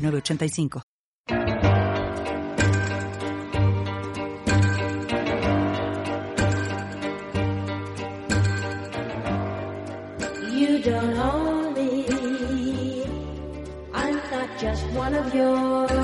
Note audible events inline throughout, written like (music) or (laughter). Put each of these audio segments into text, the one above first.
985. You don't own me. I'm not just one of your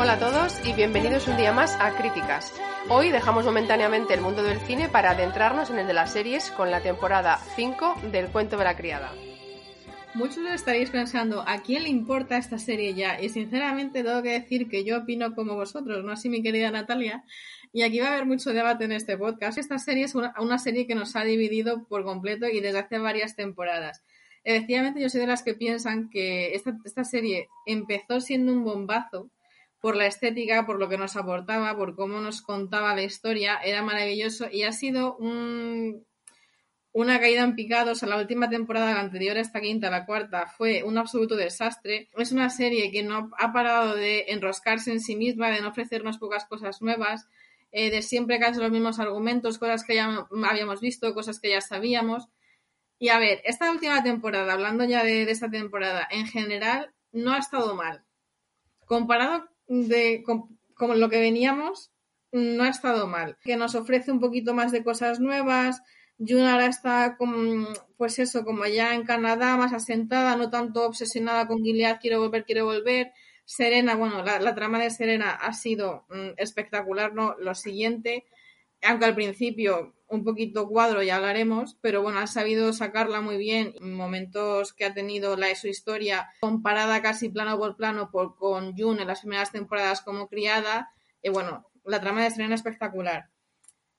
Hola a todos y bienvenidos un día más a Críticas. Hoy dejamos momentáneamente el mundo del cine para adentrarnos en el de las series con la temporada 5 del Cuento de la Criada. Muchos estaréis pensando, ¿a quién le importa esta serie ya? Y sinceramente tengo que decir que yo opino como vosotros, no así mi querida Natalia. Y aquí va a haber mucho debate en este podcast. Esta serie es una, serie que nos ha dividido por completo y desde hace varias temporadas. Efectivamente, yo soy de las que piensan que esta serie empezó siendo un bombazo por la estética, por lo que nos aportaba, por cómo nos contaba la historia, era maravilloso y ha sido un, una caída en picado. O sea, la última temporada, la anterior a esta quinta, la cuarta, fue un absoluto desastre. Es una serie que no ha parado de enroscarse en sí misma, de no ofrecernos pocas cosas nuevas, eh, de siempre casi los mismos argumentos, cosas que ya habíamos visto, cosas que ya sabíamos. Y a ver, esta última temporada, hablando ya de esta temporada, en general no ha estado mal. Comparado de como lo que veníamos no ha estado mal. Que nos ofrece un poquito más de cosas nuevas. Jun ahora está como, pues eso, como ya en Canadá, más asentada, no tanto obsesionada con Gilead, quiero volver, quiero volver. Serena, bueno, la, la trama de Serena ha sido mm, espectacular, ¿no? Lo siguiente, aunque al principio un poquito cuadro, ya hablaremos, pero bueno, ha sabido sacarla muy bien. Momentos que ha tenido la de su historia comparada casi plano por plano con June en las primeras temporadas como criada. Y bueno, la trama de Serena espectacular.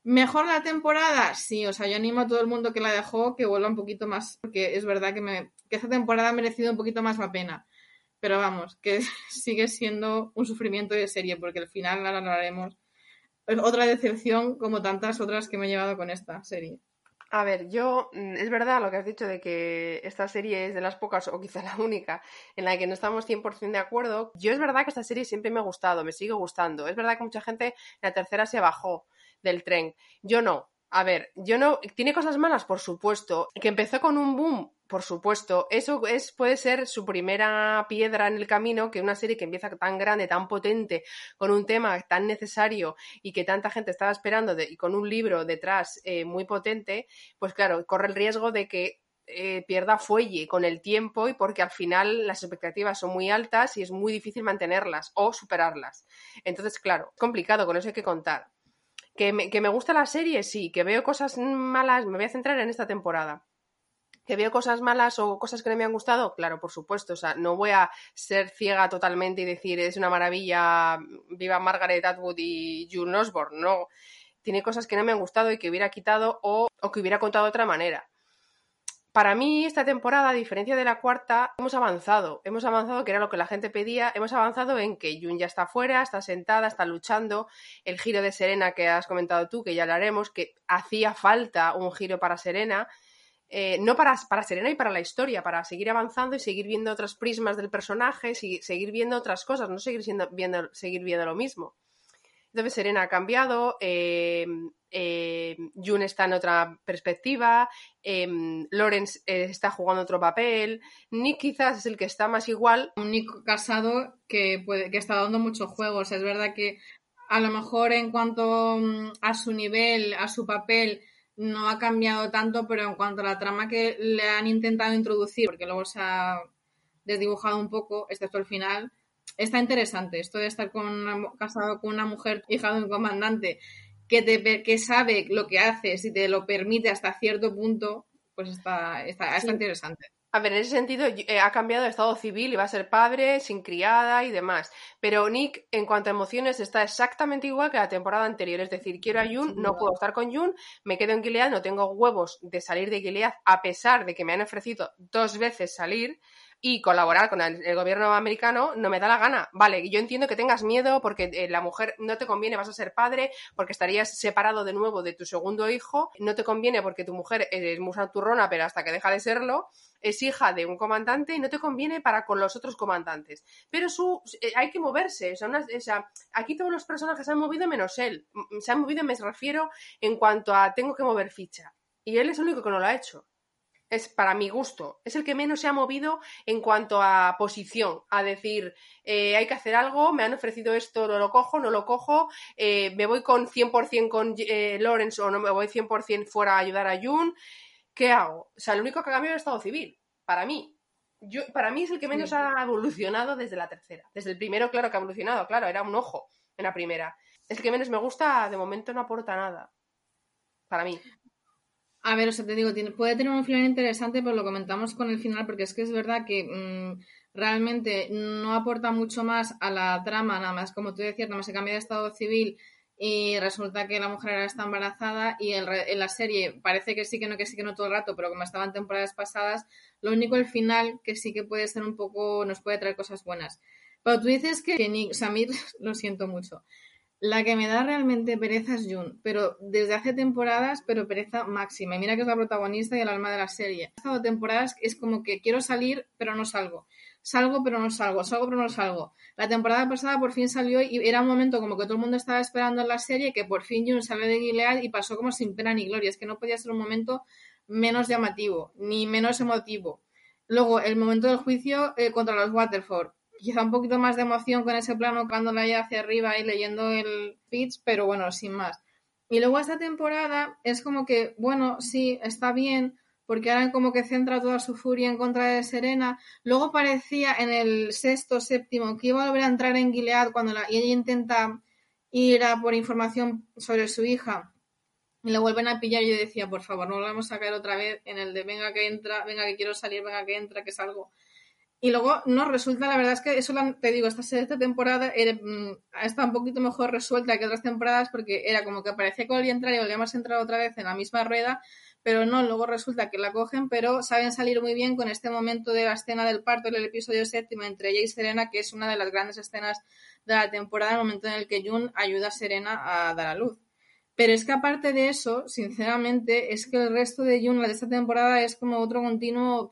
¿Mejor la temporada? Sí, o sea, yo animo a todo el mundo que la dejó que vuelva un poquito más, porque es verdad que, me, que esta temporada ha merecido un poquito más la pena. Pero vamos, que (laughs) sigue siendo un sufrimiento de serie, porque al final la hablaremos otra decepción como tantas otras que me he llevado con esta serie. A ver, yo, mm, es verdad lo que has dicho de que esta serie es de las pocas, o quizá (laughs) la única, en la que no estamos 100% de acuerdo. Yo es verdad que esta serie siempre me ha gustado, me sigue gustando. Es verdad que mucha gente la tercera se bajó del tren. Yo no. A ver, yo no. ¿Tiene cosas malas? Por supuesto. Que empezó con un boom por supuesto, eso es, puede ser su primera piedra en el camino, que una serie que empieza tan grande, tan potente, con un tema tan necesario y que tanta gente estaba esperando y con un libro detrás eh, muy potente, pues claro, corre el riesgo de que eh, pierda fuelle con el tiempo y porque al final las expectativas son muy altas y es muy difícil mantenerlas o superarlas. Entonces, claro, es complicado, con eso hay que contar. ¿Que me, que me gusta la serie? Sí. ¿Que veo cosas malas? Me voy a centrar en esta temporada ¿Que veo cosas malas o cosas que no me han gustado? Claro, por supuesto. O sea, no voy a ser ciega totalmente y decir es una maravilla, viva Margaret Atwood y June Osborne. No. Tiene cosas que no me han gustado y que hubiera quitado o, que hubiera contado de otra manera. Para mí, esta temporada, a diferencia de la cuarta, hemos avanzado. Hemos avanzado, que era lo que la gente pedía. Hemos avanzado en que June ya está fuera, está sentada, está luchando. El giro de Serena que has comentado tú, que ya hablaremos, que hacía falta un giro para Serena eh, no para, para Serena y para la historia, para seguir avanzando y seguir viendo otros prismas del personaje, y seguir viendo otras cosas, no seguir, siendo, viendo, seguir viendo lo mismo. Entonces Serena ha cambiado, eh, eh, June está en otra perspectiva, eh, Lawrence está jugando otro papel, Nick quizás es el que está más igual. Un Nick casado que, puede, que está dando muchos juegos, es verdad que a lo mejor en cuanto mm, a su nivel, a su papel, no ha cambiado tanto, pero en cuanto a la trama que le han intentado introducir, porque luego se ha desdibujado un poco, excepto el final, está interesante. Esto de estar con casado con una mujer, hija de un comandante, que, te, que sabe lo que hace, si te lo permite hasta cierto punto, pues está, está, interesante. A ver, en ese sentido eh, ha cambiado de estado civil y va a ser padre, sin criada y demás. Pero Nick, en cuanto a emociones, está exactamente igual que la temporada anterior. Es decir, quiero a Jun, no puedo estar con Jun, me quedo en Gilead, no tengo huevos de salir de Gilead, a pesar de que me han ofrecido dos veces salir y colaborar con el, gobierno americano, no me da la gana. Vale, yo entiendo que tengas miedo porque eh, la mujer no te conviene, vas a ser padre, porque estarías separado de nuevo de tu segundo hijo, no te conviene porque tu mujer es muy turrona, pero hasta que deja de serlo, es hija de un comandante y no te conviene para con los otros comandantes. Pero su, eh, hay que moverse. O sea, aquí todos los personajes se han movido menos él. Se han movido, me refiero, en cuanto a tengo que mover ficha. Y él es el único que no lo ha hecho es para mi gusto, es el que menos se ha movido en cuanto a posición, a decir, eh, hay que hacer algo, me han ofrecido esto, no lo cojo, no lo cojo, eh, me voy con 100% con eh, Lawrence o no me voy 100% fuera a ayudar a Jun, ¿qué hago? O sea, el único que ha cambiado es el Estado civil, para mí. Yo, para mí es el que menos ha evolucionado desde la tercera. Desde el primero, claro que ha evolucionado, claro, era un ojo en la primera. Es el que menos me gusta, de momento no aporta nada. Para mí. A ver, o sea, te digo, puede tener un final interesante, pero lo comentamos con el final, porque es que es verdad que mm, realmente no aporta mucho más a la trama, nada más, como tú decías, nada más se cambia de estado civil y resulta que la mujer ahora está embarazada y en la serie parece que sí, que no, que sí, que no todo el rato, pero como estaban temporadas pasadas, lo único el final que sí que puede ser un poco, nos puede traer cosas buenas. Pero tú dices que, que Samir, (laughs) lo siento mucho, la que me da realmente pereza es Jun, pero desde hace temporadas, pero pereza máxima. Y mira que es la protagonista y el alma de la serie. Ha estado temporadas es como que quiero salir, pero no salgo. Salgo, pero no salgo. Salgo, pero no salgo. La temporada pasada por fin salió y era un momento como que todo el mundo estaba esperando en la serie que por fin Jun salió de Gilead y pasó como sin pena ni gloria. Es que no podía ser un momento menos llamativo, ni menos emotivo. Luego, el momento del juicio eh, contra los Waterford quizá un poquito más de emoción con ese plano cuando la hacia arriba y leyendo el pitch, pero bueno, sin más. Y luego esta temporada es como que, bueno, sí, está bien, porque ahora como que centra toda su furia en contra de Serena. Luego parecía en el sexto, séptimo, que iba a volver a entrar en Gilead cuando la, y ella intenta ir a por información sobre su hija y la vuelven a pillar y yo decía, por favor, no vamos a caer otra vez en el de venga que entra, venga que quiero salir, venga que entra, que salgo. Y luego no resulta, la verdad es que eso te digo, esta, esta temporada era, mm, está un poquito mejor resuelta que otras temporadas porque era como que parecía que volvía a entrar y volvíamos a entrar otra vez en la misma rueda, pero no, luego resulta que la cogen, pero saben salir muy bien con este momento de la escena del parto en el episodio séptimo entre ella y Serena, que es una de las grandes escenas de la temporada, el momento en el que Jun ayuda a Serena a dar a luz. Pero es que aparte de eso, sinceramente, es que el resto de Jun, la de esta temporada, es como otro continuo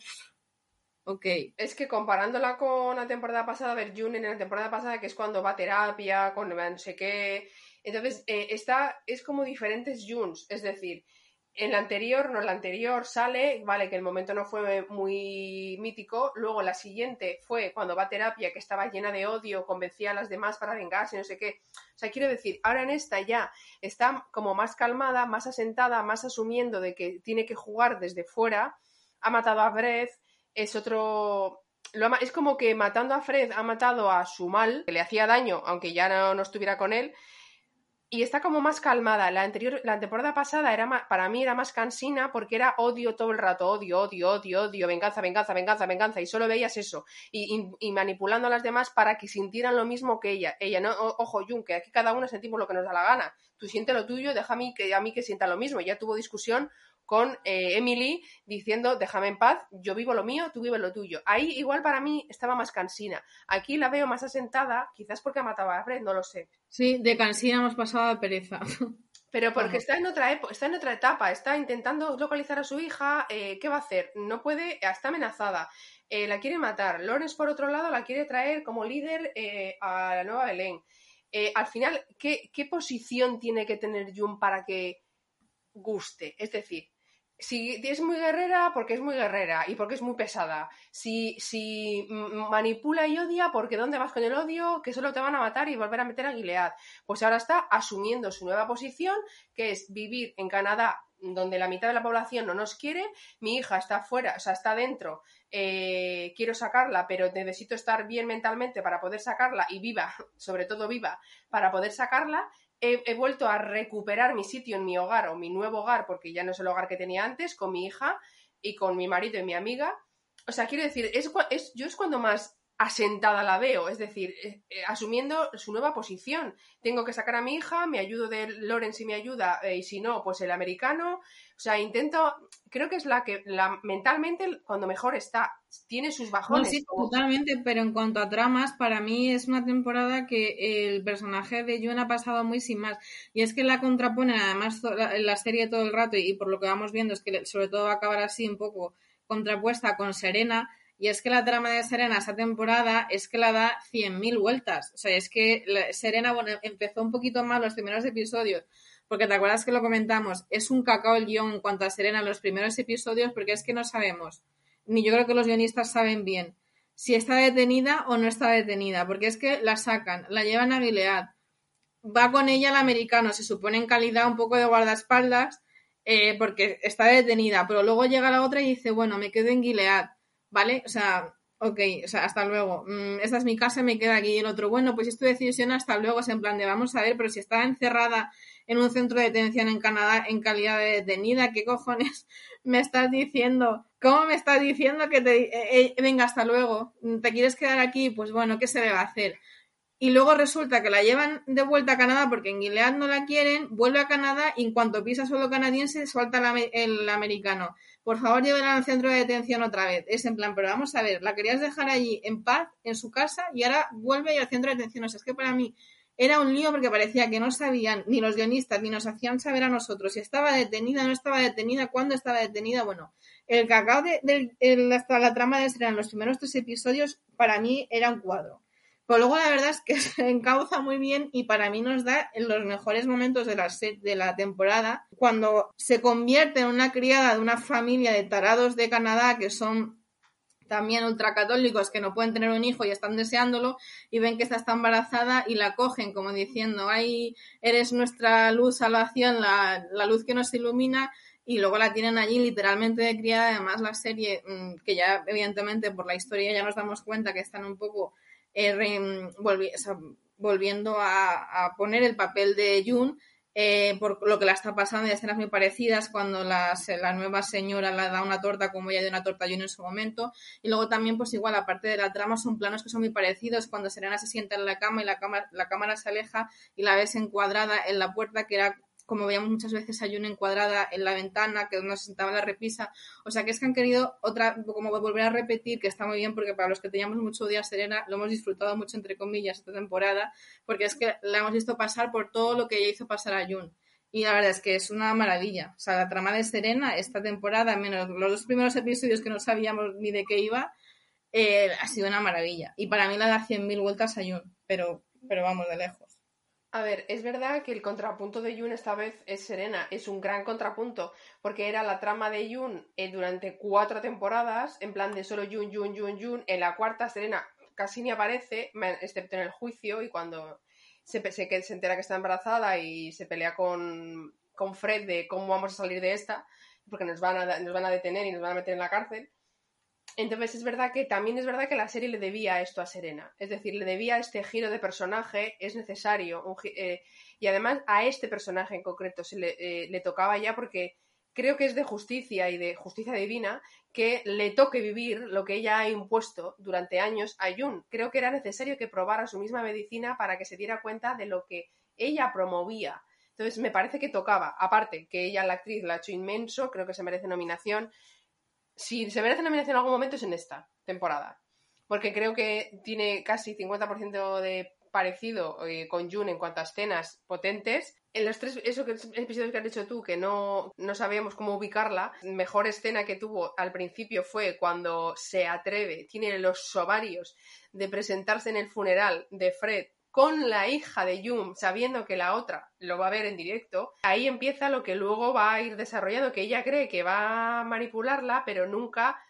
Ok. Es que comparándola con la temporada pasada, ver, June en la temporada pasada, que es cuando va a terapia, con no sé qué. Entonces, eh, esta es como diferentes Junes. Es decir, en la anterior, no, la anterior sale, vale, que el momento no fue muy mítico. Luego la siguiente fue cuando va a terapia, que estaba llena de odio, convencía a las demás para vengarse, no sé qué. O sea, quiero decir, ahora en esta ya está como más calmada, más asentada, más asumiendo de que tiene que jugar desde fuera. Ha matado a Brett, es otro... es como que matando a Fred ha matado a su mal, que le hacía daño, aunque ya no, estuviera con él, y está como más calmada. La anterior, la temporada pasada era para mí era más cansina porque era odio todo el rato, odio, odio, odio, odio, venganza, venganza, venganza, venganza, y solo veías eso, y, manipulando a las demás para que sintieran lo mismo que ella. Ella, no, ojo, Jun, que aquí cada uno sentimos lo que nos da la gana. Tú siente lo tuyo, deja a mí que, a mí que sienta lo mismo. Ya tuvo discusión con eh, Emily diciendo, déjame en paz, yo vivo lo mío, tú vives lo tuyo. Ahí igual para mí estaba más cansina. Aquí la veo más asentada, quizás porque ha matado a Fred, no lo sé. Sí, de cansina hemos pasado a pereza. (laughs) Pero porque está en otra está en otra etapa, está intentando localizar a su hija, eh, ¿qué va a hacer? No puede, está amenazada, eh, la quiere matar. Lawrence, por otro lado, la quiere traer como líder a la nueva Belén. al final, ¿qué, ¿qué posición tiene que tener Jun para que guste? Es decir, si es muy guerrera, porque es muy guerrera y porque es muy pesada. Si, si manipula y odia, porque ¿dónde vas con el odio? Que solo te van a matar y volver a meter a Gilead. Pues ahora está asumiendo su nueva posición, que es vivir en Canadá, donde la mitad de la población no nos quiere. Mi hija está fuera, o sea, está dentro. Eh, quiero sacarla, pero necesito estar bien mentalmente para poder sacarla y viva, (laughs) sobre todo viva, para poder sacarla he, vuelto a recuperar mi sitio en mi hogar o mi nuevo hogar, porque ya no es el hogar que tenía antes, con mi hija y con mi marido y mi amiga. O sea, quiero decir, es, es, yo es cuando más asentada la veo, es decir, eh, eh, asumiendo su nueva posición. Tengo que sacar a mi hija, me ayudo de Loren si me ayuda, eh, y si no, pues el americano. O sea, intento, creo que es la que la, mentalmente cuando mejor está, tiene sus bajones. sí, totalmente, pero en cuanto a tramas, para mí es una temporada que el personaje de June ha pasado muy sin más. Y es que la contrapone además en la serie todo el rato, y por lo que vamos viendo es que sobre todo va a acabar así un poco contrapuesta con Serena y es que la trama de Serena esa temporada es que la da 100.000 vueltas. O sea, es que Serena, bueno, empezó un poquito mal los primeros episodios, porque te acuerdas que lo comentamos, es un cacao el guion en cuanto a Serena los primeros episodios, porque es que no sabemos, ni yo creo que los guionistas saben bien, si está detenida o no está detenida, porque es que la sacan, la llevan a Gilead, va con ella el americano, se supone en calidad un poco de guardaespaldas, eh, porque está detenida, pero luego llega la otra y dice, bueno, me quedo en Gilead ¿vale? O sea, ok, o sea, hasta luego. Mm, esta es mi casa, me queda aquí. Y el otro, bueno, pues esto decisión hasta luego. Es en plan de, vamos a ver, pero si está encerrada en un centro de detención en Canadá en calidad de detenida, ¿qué cojones (laughs) me estás diciendo? ¿Cómo me estás diciendo que te... Eh, eh, venga, hasta luego. ¿Te quieres quedar aquí? Pues bueno, ¿qué se le va a hacer? Y luego resulta que la llevan de vuelta a Canadá porque en Gilead no la quieren, vuelve a Canadá y en cuanto pisa suelo canadiense suelta el americano por favor llévenla al centro de detención otra vez. Es en plan, pero vamos a ver, la querías dejar allí en paz, en su casa, y ahora vuelve al centro de detención. O sea, es que para mí era un lío porque parecía que no sabían ni los guionistas ni nos hacían saber a nosotros si estaba detenida, no estaba detenida, cuándo estaba detenida. Bueno, el cacao de, de, hasta la trama de en los primeros tres episodios para mí era un cuadro. Pero luego la verdad es que (laughs) se encauza muy bien y para mí nos da en los mejores momentos de la, de la temporada, cuando se convierte en una criada de una familia de tarados de Canadá que son también ultracatólicos que no pueden tener un hijo y están deseándolo y ven que esta está embarazada y la cogen como diciendo, ay, eres nuestra luz, salvación, la, la luz que nos ilumina y luego la tienen allí literalmente de criada. Además la serie, mm, que ya evidentemente por la historia ya nos damos cuenta que están un poco eh, volviendo a, poner el papel de Jun eh, por lo que la está pasando, y escenas muy parecidas cuando la, nueva señora le da una torta como ella dio una torta a Jun en su momento. Y luego también, pues igual, aparte de la trama, son planos que son muy parecidos cuando Serena se sienta en la cama y la, cama, la cámara se aleja y la ves encuadrada en la puerta, que era como veíamos muchas veces hay una encuadrada en la ventana que nos sentaba la repisa. O sea que es que han querido otra, como volver a repetir, que está muy bien porque para los que teníamos mucho día Serena, lo hemos disfrutado mucho entre comillas esta temporada, porque es que la hemos visto pasar por todo lo que ella hizo pasar a Jun. Y la verdad es que es una maravilla. O sea, la trama de Serena, esta temporada, menos los dos primeros episodios que no sabíamos ni de qué iba, eh, ha sido una maravilla. Y para mí la da 100.000 vueltas a Jun, pero, pero vamos de lejos. A ver, es verdad que el contrapunto de Yun esta vez es Serena, es un gran contrapunto, porque era la trama de Yun eh, durante cuatro temporadas, en plan de solo Yun, Yun, Yun, Yun. En la cuarta, Serena casi ni aparece, excepto en el juicio y cuando se, se, se entera que está embarazada y se pelea con, con Fred de cómo vamos a salir de esta, porque nos van, a, nos van a detener y nos van a meter en la cárcel. Entonces es verdad que también es verdad que la serie le debía esto a Serena, es decir, le debía este giro de personaje, es necesario, eh, y además a este personaje en concreto se le, eh, le, tocaba ya porque creo que es de justicia y de justicia divina que le toque vivir lo que ella ha impuesto durante años a Jun. Creo que era necesario que probara su misma medicina para que se diera cuenta de lo que ella promovía. Entonces me parece que tocaba, aparte que ella la actriz la ha hecho inmenso, creo que se merece nominación si se merece nominación en algún momento es en esta temporada. Porque creo que tiene casi 50% de parecido eh, con June en cuanto a escenas potentes. En los tres eso que, episodios que has dicho tú, que no, no sabíamos cómo ubicarla, mejor escena que tuvo al principio fue cuando se atreve, tiene los ovarios de presentarse en el funeral de Fred con la hija de Yum, sabiendo que la otra lo va a ver en directo, ahí empieza lo que luego va a ir desarrollando, que ella cree que va a manipularla, pero nunca,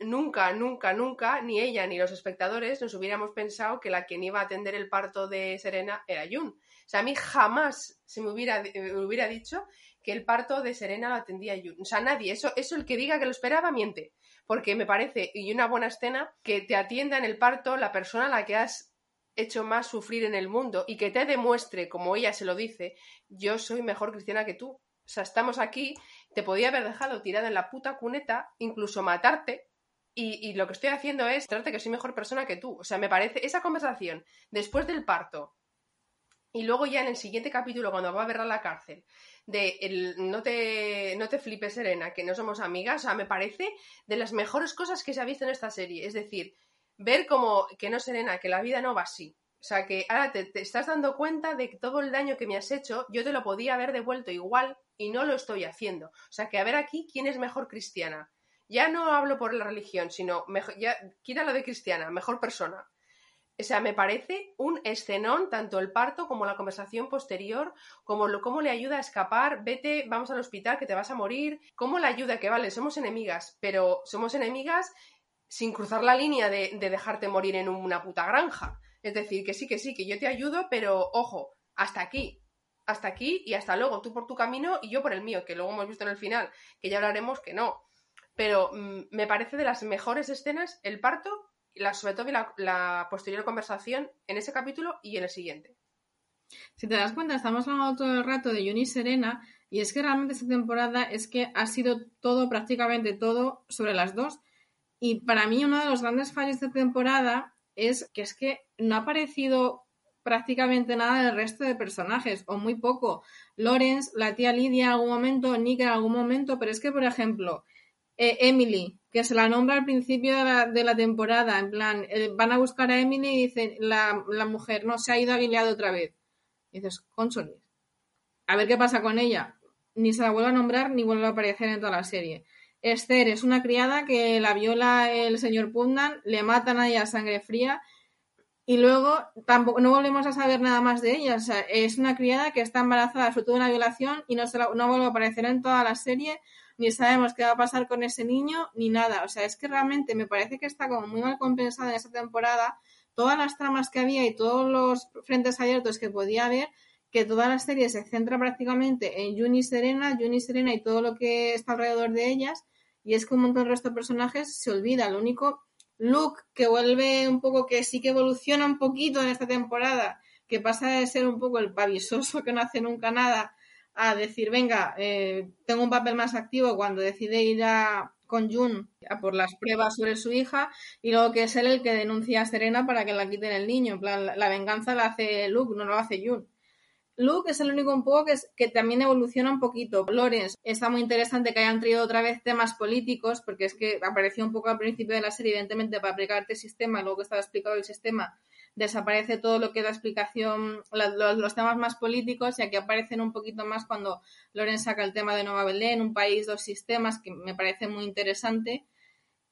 nunca, nunca, nunca, ni ella ni los espectadores nos hubiéramos pensado que la quien iba a atender el parto de Serena era Yum. O sea, a mí jamás se me hubiera, hubiera dicho que el parto de Serena lo atendía Yun. O sea, nadie, eso, eso el que diga que lo esperaba miente. Porque me parece, y una buena escena, que te atienda en el parto la persona a la que has hecho más sufrir en el mundo y que te demuestre, como ella se lo dice, yo soy mejor cristiana que tú. O sea, estamos aquí, te podía haber dejado tirada en la puta cuneta, incluso matarte, y, lo que estoy haciendo es trate que soy mejor persona que tú. O sea, me parece esa conversación después del parto y luego ya en el siguiente capítulo, cuando va a ver a la cárcel, de el, no, te, no te flipes, Serena, que no somos amigas, o sea, me parece de las mejores cosas que se ha visto en esta serie. Es decir, ver como que no, Serena, que la vida no va así. O sea, que ahora te, estás dando cuenta de que todo el daño que me has hecho, yo te lo podía haber devuelto igual y no lo estoy haciendo. O sea, que a ver aquí quién es mejor cristiana. Ya no hablo por la religión, sino mejor, ya lo de cristiana, mejor persona. O sea, me parece un escenón, tanto el parto como la conversación posterior, como lo, cómo le ayuda a escapar, vete, vamos al hospital, que te vas a morir, cómo le ayuda, que vale, somos enemigas, pero somos enemigas sin cruzar la línea de, de dejarte morir en una puta granja. Es decir, que sí, que sí, que yo te ayudo, pero ojo, hasta aquí, hasta aquí y hasta luego, tú por tu camino y yo por el mío, que luego hemos visto en el final, que ya hablaremos que no. Pero mm, me parece de las mejores escenas el parto, la, sobre todo la, posterior conversación en ese capítulo y en el siguiente. Si te das cuenta, estamos hablando todo el rato de Juni Serena y es que realmente esta temporada es que ha sido todo, prácticamente todo, sobre las dos. Y para mí uno de los grandes fallos de temporada es que es que no ha aparecido prácticamente nada del resto de personajes, o muy poco. Lawrence, la tía Lidia en algún momento, Nick en algún momento, pero es que, por ejemplo, eh, Emily, que se la nombra al principio de la, temporada, en plan, eh, van a buscar a Emily y dicen, la, mujer no se ha ido a Gilead otra vez. Y dices, consoles. A ver qué pasa con ella. Ni se la vuelve a nombrar ni vuelve a aparecer en toda la serie. Esther es una criada que la viola el señor Putnam, le matan a ella a sangre fría y luego tampoco no volvemos a saber nada más de ella. O sea, es una criada que está embarazada fruto de una violación y no, se no vuelve a aparecer en toda la serie, ni sabemos qué va a pasar con ese niño, ni nada. O sea, es que realmente me parece que está como muy mal compensada en esta temporada todas las tramas que había y todos los frentes abiertos que podía haber, que toda la serie se centra prácticamente en Juni Serena, Juni Serena y todo lo que está alrededor de ellas, y es que un montón de resto de personajes se olvida. Lo único Luke, que vuelve un poco, que sí que evoluciona un poquito en esta temporada, que pasa de ser un poco el pavisoso que no hace nunca nada, a decir, venga, eh, tengo un papel más activo cuando decide ir a, con Jun a por las pruebas sobre su hija, y luego que es él el que denuncia a Serena para que la quiten el niño. En plan, la, la venganza la hace Luke, no lo hace Jun. Luke es el único un poco que, que también evoluciona un poquito. Lawrence está muy interesante que hayan traído otra vez temas políticos, porque es que apareció un poco al principio de la serie, evidentemente, para aplicarte el sistema, luego que estaba explicado el sistema, desaparece todo lo que es la explicación, los, temas más políticos, y aquí aparecen un poquito más cuando Lawrence saca el tema de Nueva Belén, un país, dos sistemas, que me parece muy interesante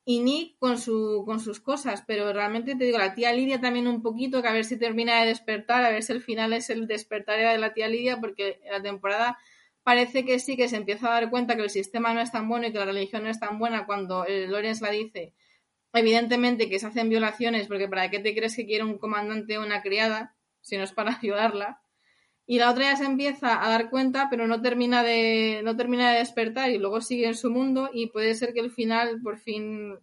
y Nick con, su, con sus cosas, pero realmente te digo, la tía Lidia también un poquito, que a ver si termina de despertar, a ver si el final es el despertar de la tía Lidia, porque la temporada parece que sí, que se empieza a dar cuenta que el sistema no es tan bueno y que la religión no es tan buena cuando el Lorenz la dice. Evidentemente que se hacen violaciones, porque ¿para qué te crees que quiere un comandante o una criada? Si no es para (laughs) ayudarla y la otra ya se empieza a dar cuenta, pero no termina de, no termina de despertar y luego sigue en su mundo y puede ser que el final por fin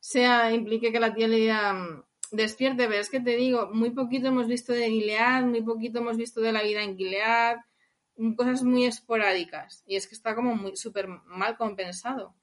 sea, implique que la tía le mm, despierte, pero es que te digo, muy poquito hemos visto de Gilead, muy poquito hemos visto de la vida en Gilead, mm, cosas muy esporádicas y es que está como muy súper mal compensado.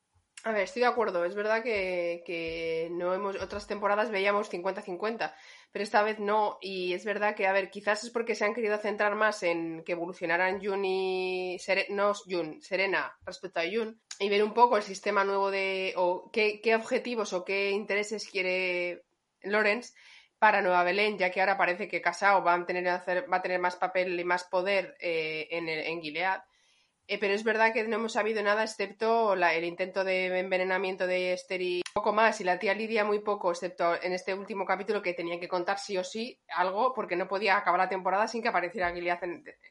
A ver, estoy de acuerdo. Es verdad que, no hemos. Otras temporadas veíamos 50-50, pero esta vez no. Y es verdad que, a ver, quizás es porque se han querido centrar más en que evolucionaran Jun y. no Jun, Serena respecto a Jun. Y ver un poco el sistema nuevo de. o qué, qué objetivos o qué intereses quiere Lawrence para Nueva Belén, ya que ahora parece que Casao va a tener, va a tener más papel y más poder eh, en, el, en Gilead. Eh, pero es verdad que no hemos sabido nada excepto el intento de envenenamiento de Esther y poco más, y la tía Lidia muy poco, excepto en este último capítulo que tenía que contar sí o sí algo, porque no podía acabar la temporada sin que apareciera Gilead,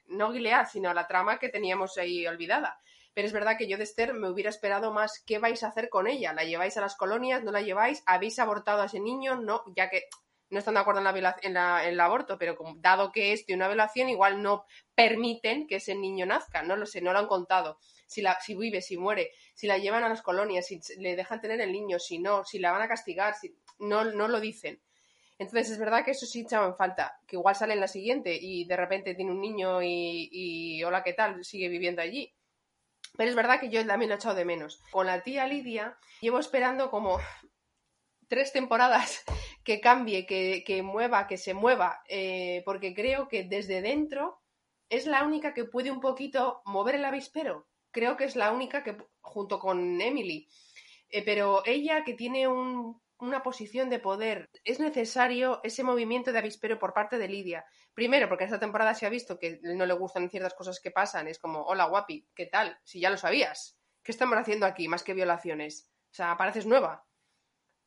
no Gilead, sino la trama que teníamos ahí olvidada. Pero es verdad que yo de Esther me hubiera esperado más qué vais a hacer con ella. ¿La lleváis a las colonias? ¿No la lleváis? ¿Habéis abortado a ese niño? No, ya que no están de acuerdo en, la en, la, en el aborto, pero dado que es de una violación, igual no permiten que ese niño nazca, no lo sé, no lo han contado. Si, la, si vive, si muere, si la llevan a las colonias, si le dejan tener el niño, si no, si la van a castigar, si no, no lo dicen. Entonces es verdad que eso sí echaban falta, que igual sale en la siguiente y de repente tiene un niño y, y hola, ¿qué tal? Sigue viviendo allí. Pero es verdad que yo también lo he echado de menos. Con la tía Lidia llevo esperando como tres temporadas (laughs) que cambie, que, que mueva, que se mueva, eh, porque creo que desde dentro es la única que puede un poquito mover el avispero. Creo que es la única que, junto con Emily, eh, pero ella que tiene un, una posición de poder, es necesario ese movimiento de avispero por parte de Lidia. Primero, porque esta temporada se ha visto que no le gustan ciertas cosas que pasan. Es como, hola guapi, ¿qué tal? Si ya lo sabías. ¿Qué estamos haciendo aquí más que violaciones? O sea, pareces nueva.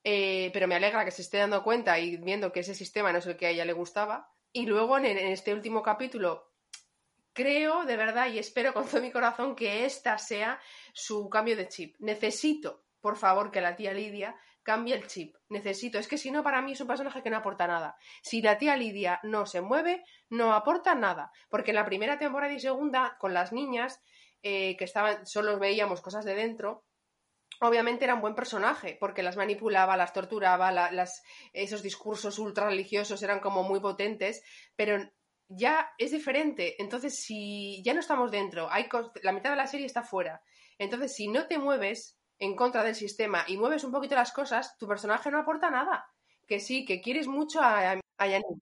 Eh, pero me alegra que se esté dando cuenta y viendo que ese sistema no es el que a ella le gustaba. Y luego en, este último capítulo, creo de verdad y espero con todo mi corazón que esta sea su cambio de chip. Necesito, por favor, que la tía Lidia cambie el chip. Necesito. Es que si no, para mí es un personaje que no aporta nada. Si la tía Lidia no se mueve, no aporta nada. Porque en la primera temporada y segunda, con las niñas, eh, que estaban, solo veíamos cosas de dentro, obviamente era un buen personaje, porque las manipulaba, las torturaba, las, esos discursos ultra religiosos eran como muy potentes, pero ya es diferente. Entonces, si ya no estamos dentro, hay la mitad de la serie está fuera. Entonces, si no te mueves en contra del sistema y mueves un poquito las cosas, tu personaje no aporta nada. Que sí, que quieres mucho a, a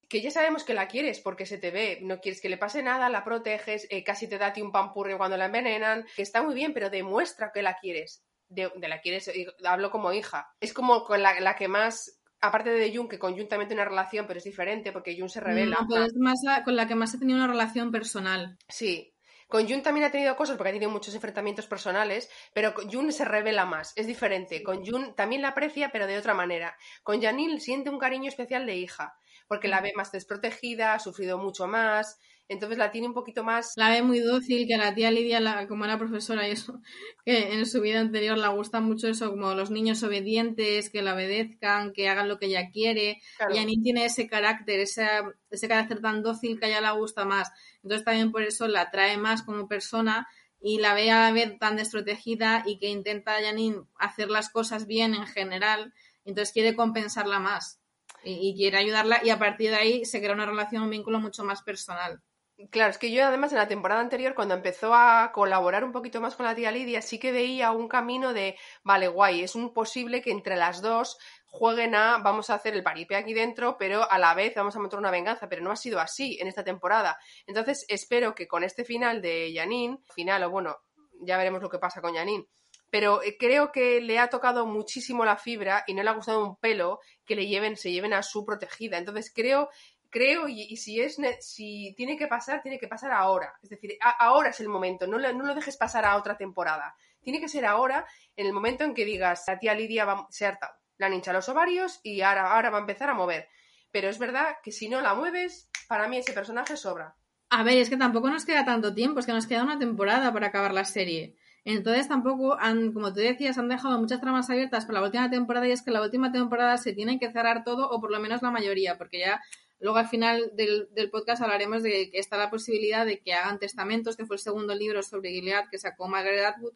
que ya sabemos que la quieres porque se te ve, no quieres que le pase nada, la proteges, eh, casi te da a ti un pampurrio cuando la envenenan, que está muy bien, pero demuestra que la quieres de, la quieres, hablo como hija. Es como con la, que más, aparte de Jun, que con Jun también tiene una relación, pero es diferente porque Jun se revela. No, pero es más con la que más ha tenido una relación personal. Sí. Con Jun también ha tenido cosas porque ha tenido muchos enfrentamientos personales, pero Jun se revela más, es diferente. Con Jun también la aprecia, pero de otra manera. Con Janil siente un cariño especial de hija, porque la ve más desprotegida, ha sufrido mucho más, entonces la tiene un poquito más... La ve muy dócil, que la tía Lidia, la, como era profesora y eso, (laughs) que en su vida anterior le gusta mucho eso, como los niños obedientes, que la obedezcan, que hagan lo que ella quiere. Y Annie tiene ese carácter, ese, ese carácter tan dócil que a ella le gusta más. Entonces también por eso la atrae más como persona y la ve a la vez tan desprotegida y que intenta Janine hacer las cosas bien en general, entonces quiere compensarla más y, y, quiere ayudarla y a partir de ahí se crea una relación, un vínculo mucho más personal. Claro, es que yo además en la temporada anterior, cuando empezó a colaborar un poquito más con la tía Lidia, sí que veía un camino de, vale, guay, es un posible que entre las dos jueguen a, vamos a hacer el paripe aquí dentro, pero a la vez vamos a montar una venganza, pero no ha sido así en esta temporada. Entonces espero que con este final de Janine, final o bueno, ya veremos lo que pasa con Janine, pero eh, creo que le ha tocado muchísimo la fibra y no le ha gustado un pelo que le lleven, se lleven a su protegida. Entonces creo creo y, si es si tiene que pasar, tiene que pasar ahora. Es decir, ahora es el momento, no, no, lo dejes pasar a otra temporada. Tiene que ser ahora, en el momento en que digas, la tía Lidia va, se ha hartado, le han hinchado los ovarios y ahora, ahora va a empezar a mover. Pero es verdad que si no la mueves, para mí ese personaje sobra. A ver, es que tampoco nos queda tanto tiempo, es que nos queda una temporada para acabar la serie. Entonces tampoco han, como tú decías, han dejado muchas tramas abiertas para la última temporada y es que la última temporada se tiene que cerrar todo o por lo menos la mayoría, porque ya Luego al final del, podcast hablaremos de que está la posibilidad de que hagan testamentos, que fue el segundo libro sobre Gilead que sacó Margaret Atwood,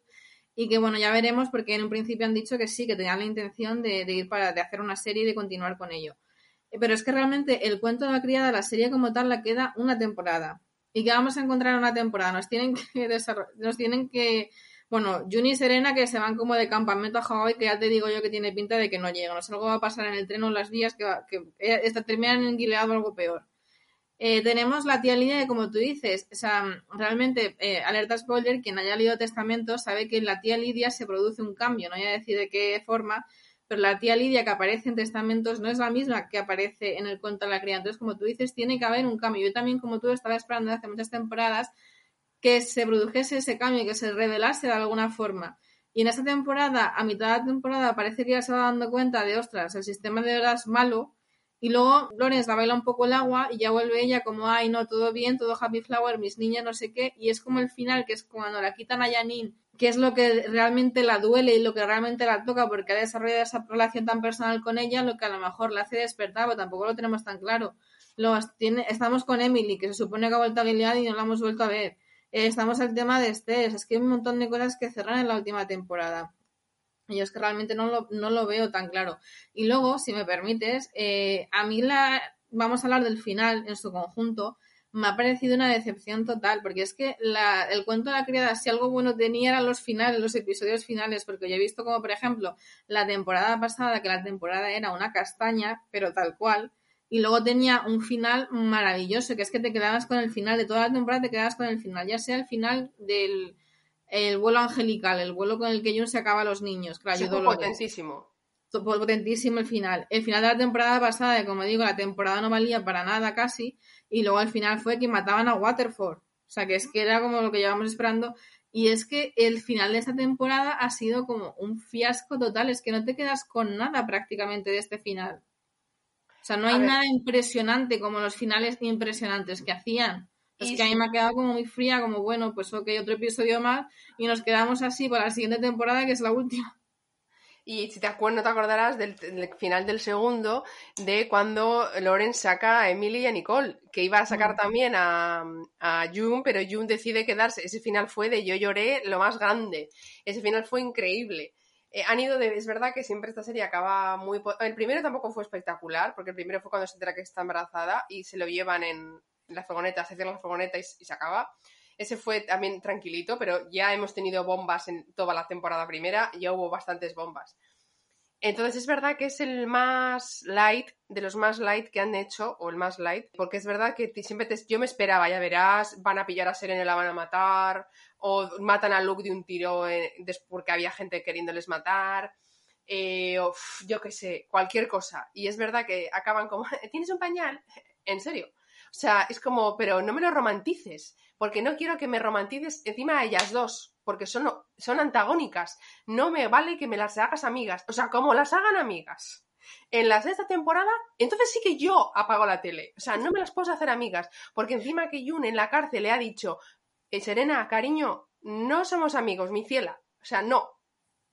y que bueno, ya veremos porque en un principio han dicho que sí, que tenían la intención de, ir para de hacer una serie y de continuar con ello. Pero es que realmente el cuento de la criada, la serie como tal, la queda una temporada. ¿Y que vamos a encontrar en una temporada? Nos tienen que (laughs) nos tienen que bueno, Juni y Serena que se van como de campamento a Hawái, que ya te digo yo que tiene pinta de que no llegan. No sé, algo va a pasar en el tren o en las vías que, que eh, terminan en Gilead o algo peor. Eh, tenemos la tía Lidia, que como tú dices, o sea, realmente, eh, alerta spoiler, quien haya leído Testamento sabe que en la tía Lidia se produce un cambio, no voy a decir de qué forma, pero la tía Lidia que aparece en Testamentos no es la misma que aparece en el cuento de la cría. Entonces, como tú dices, tiene que haber un cambio. Yo también, como tú, estaba esperando hace muchas temporadas que se produjese ese cambio, que se revelase de alguna forma. Y en esta temporada, a mitad de la temporada, parece que ya se va dando cuenta de, ostras, el sistema de verdad es malo. Y luego Lorenz la baila un poco el agua y ya vuelve ella como, ay, no, todo bien, todo happy flower, mis niñas, no sé qué. Y es como el final, que es cuando la quitan a Janine, que es lo que realmente la duele y lo que realmente la toca porque ha desarrollado esa relación tan personal con ella, lo que a lo mejor la hace despertar, pero tampoco lo tenemos tan claro. Luego tiene, estamos con Emily, que se supone que ha vuelto a Gilead y no la hemos vuelto a ver eh, estamos al tema de estrés. Es que hay un montón de cosas que cerran en la última temporada. Y yo es que realmente no lo, no lo veo tan claro. Y luego, si me permites, eh, a mí la. Vamos a hablar del final en su conjunto, me ha parecido una decepción total, porque es que la, el cuento de la criada, si algo bueno tenía, eran los finales, los episodios finales, porque yo he visto como, por ejemplo, la temporada pasada, que la temporada era una castaña, pero tal cual, y luego tenía un final maravilloso, que es que te quedabas con el final de toda la temporada, te quedabas con el final, ya sea el final del el vuelo angelical, el vuelo con el que Jun se acaba a los niños, que ayudó potentísimo. Potentísimo el final. El final de la temporada pasada, como digo, la temporada no valía para nada casi, y luego al final fue que mataban a Waterford. O sea, que es que era como lo que llevamos esperando. Y es que el final de esta temporada ha sido como un fiasco total. Es que no te quedas con nada prácticamente de este final. O sea, no hay nada impresionante como los finales impresionantes que hacían. Es que a mí me ha quedado como muy fría, como bueno, pues ok, otro episodio más y nos quedamos así para la siguiente temporada, que es la última. Y si te acuerdas, no te acordarás del, final del segundo, de cuando Loren saca a Emily y a Nicole, que iba a sacar mm. también a, a June, pero June decide quedarse. Ese final fue de yo lloré lo más grande. Ese final fue increíble. Eh, han ido de. Es verdad que siempre esta serie acaba muy. El primero tampoco fue espectacular, porque el primero fue cuando se entera que está embarazada y se lo llevan en, la furgoneta, se cierra la furgoneta y se acaba. Ese fue también tranquilito, pero ya hemos tenido bombas en toda la temporada primera, ya hubo bastantes bombas. Entonces es verdad que es el más light, de los más light que han hecho, o el más light, porque es verdad que siempre te, yo me esperaba, ya verás, van a pillar a Serena la van a matar, o matan a Luke de un tiro eh, porque había gente queriéndoles matar, eh, o yo qué sé, cualquier cosa. Y es verdad que acaban como, (laughs) ¿tienes un pañal? (laughs) ¿En serio? O sea, es como, pero no me lo romantices, porque no quiero que me romantices encima a ellas dos, porque son, son antagónicas. No me vale que me las hagas amigas. O sea, como las hagan amigas en la sexta temporada, entonces sí que yo apago la tele. O sea, no me las puedo hacer amigas, porque encima que Jun en la cárcel le ha dicho, eh, Serena, cariño, no somos amigos, mi ciela. O sea, no,